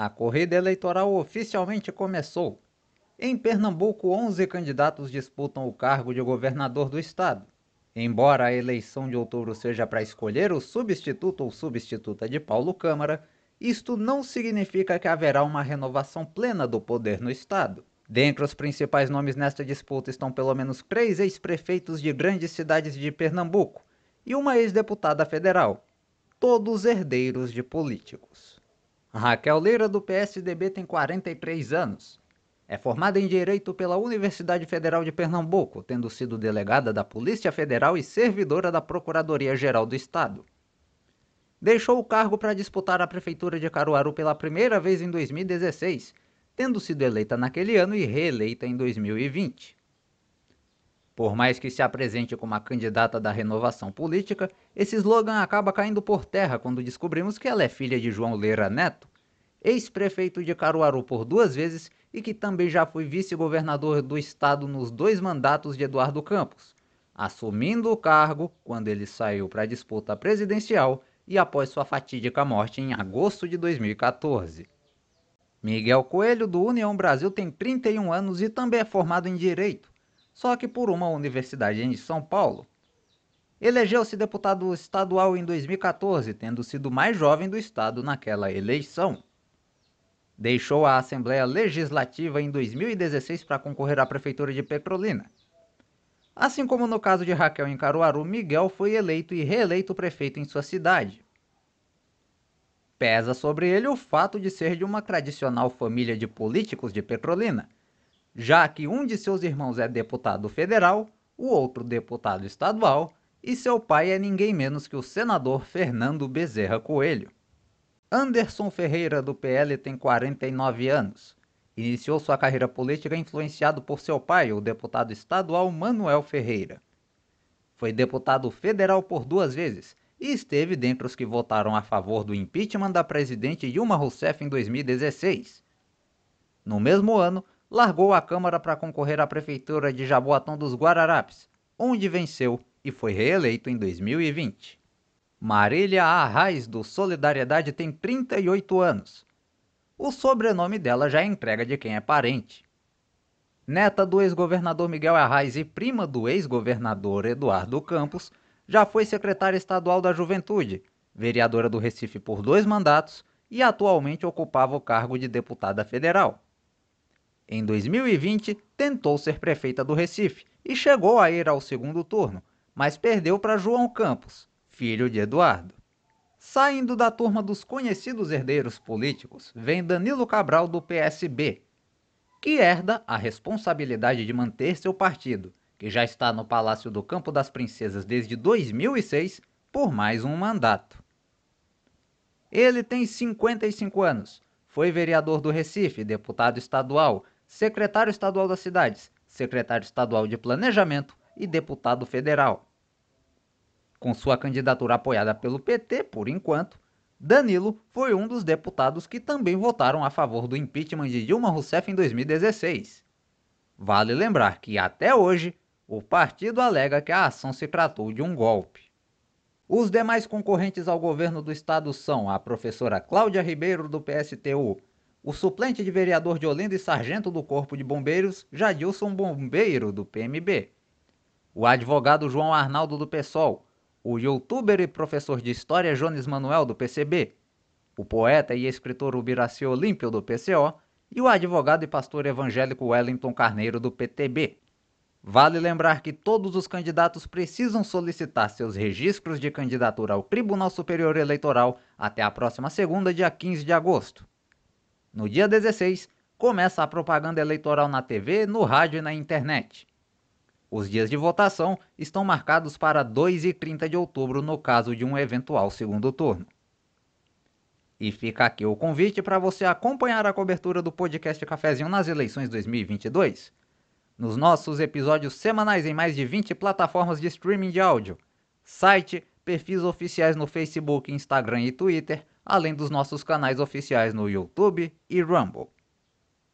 A corrida eleitoral oficialmente começou. Em Pernambuco, 11 candidatos disputam o cargo de governador do estado. Embora a eleição de outubro seja para escolher o substituto ou substituta de Paulo Câmara, isto não significa que haverá uma renovação plena do poder no estado. Dentre os principais nomes nesta disputa estão pelo menos três ex-prefeitos de grandes cidades de Pernambuco e uma ex-deputada federal, todos herdeiros de políticos. Raquel Leira, do PSDB, tem 43 anos. É formada em Direito pela Universidade Federal de Pernambuco, tendo sido delegada da Polícia Federal e servidora da Procuradoria-Geral do Estado. Deixou o cargo para disputar a Prefeitura de Caruaru pela primeira vez em 2016, tendo sido eleita naquele ano e reeleita em 2020. Por mais que se apresente como a candidata da renovação política, esse slogan acaba caindo por terra quando descobrimos que ela é filha de João Leira Neto, ex-prefeito de Caruaru por duas vezes e que também já foi vice-governador do estado nos dois mandatos de Eduardo Campos, assumindo o cargo quando ele saiu para a disputa presidencial e após sua fatídica morte em agosto de 2014. Miguel Coelho, do União Brasil, tem 31 anos e também é formado em Direito só que por uma universidade em São Paulo. Elegeu-se deputado estadual em 2014, tendo sido mais jovem do estado naquela eleição. Deixou a Assembleia Legislativa em 2016 para concorrer à Prefeitura de Petrolina. Assim como no caso de Raquel em Caruaru, Miguel foi eleito e reeleito prefeito em sua cidade. Pesa sobre ele o fato de ser de uma tradicional família de políticos de Petrolina, já que um de seus irmãos é deputado federal, o outro deputado estadual e seu pai é ninguém menos que o senador Fernando Bezerra Coelho. Anderson Ferreira, do PL, tem 49 anos. Iniciou sua carreira política influenciado por seu pai, o deputado estadual Manuel Ferreira. Foi deputado federal por duas vezes e esteve dentre os que votaram a favor do impeachment da presidente Dilma Rousseff em 2016. No mesmo ano, largou a Câmara para concorrer à Prefeitura de Jaboatão dos Guararapes, onde venceu e foi reeleito em 2020. Marília Arraes, do Solidariedade, tem 38 anos. O sobrenome dela já é entrega de quem é parente. Neta do ex-governador Miguel Arraes e prima do ex-governador Eduardo Campos, já foi secretária estadual da Juventude, vereadora do Recife por dois mandatos e atualmente ocupava o cargo de deputada federal. Em 2020, tentou ser prefeita do Recife e chegou a ir ao segundo turno, mas perdeu para João Campos, filho de Eduardo. Saindo da turma dos conhecidos herdeiros políticos, vem Danilo Cabral do PSB, que herda a responsabilidade de manter seu partido, que já está no Palácio do Campo das Princesas desde 2006, por mais um mandato. Ele tem 55 anos, foi vereador do Recife, deputado estadual, secretário estadual das cidades, secretário estadual de planejamento e deputado federal. Com sua candidatura apoiada pelo PT, por enquanto, Danilo foi um dos deputados que também votaram a favor do impeachment de Dilma Rousseff em 2016. Vale lembrar que, até hoje, o partido alega que a ação se tratou de um golpe. Os demais concorrentes ao governo do estado são a professora Cláudia Ribeiro, do PSTU, o suplente de vereador de Olinda e sargento do Corpo de Bombeiros, Jadilson Bombeiro, do PMB, o advogado João Arnaldo, do PSOL, o youtuber e professor de História Jones Manuel, do PCB, o poeta e escritor Ubiraci Olímpio, do PCO, e o advogado e pastor evangélico Wellington Carneiro, do PTB. Vale lembrar que todos os candidatos precisam solicitar seus registros de candidatura ao Tribunal Superior Eleitoral até a próxima segunda, dia 15 de agosto. No dia 16, começa a propaganda eleitoral na TV, no rádio e na internet. Os dias de votação estão marcados para 2 e 30 de outubro no caso de um eventual segundo turno. E fica aqui o convite para você acompanhar a cobertura do podcast Cafezinho nas eleições 2022. Nos nossos episódios semanais em mais de 20 plataformas de streaming de áudio, site, perfis oficiais no Facebook, Instagram e Twitter, além dos nossos canais oficiais no YouTube e Rumble.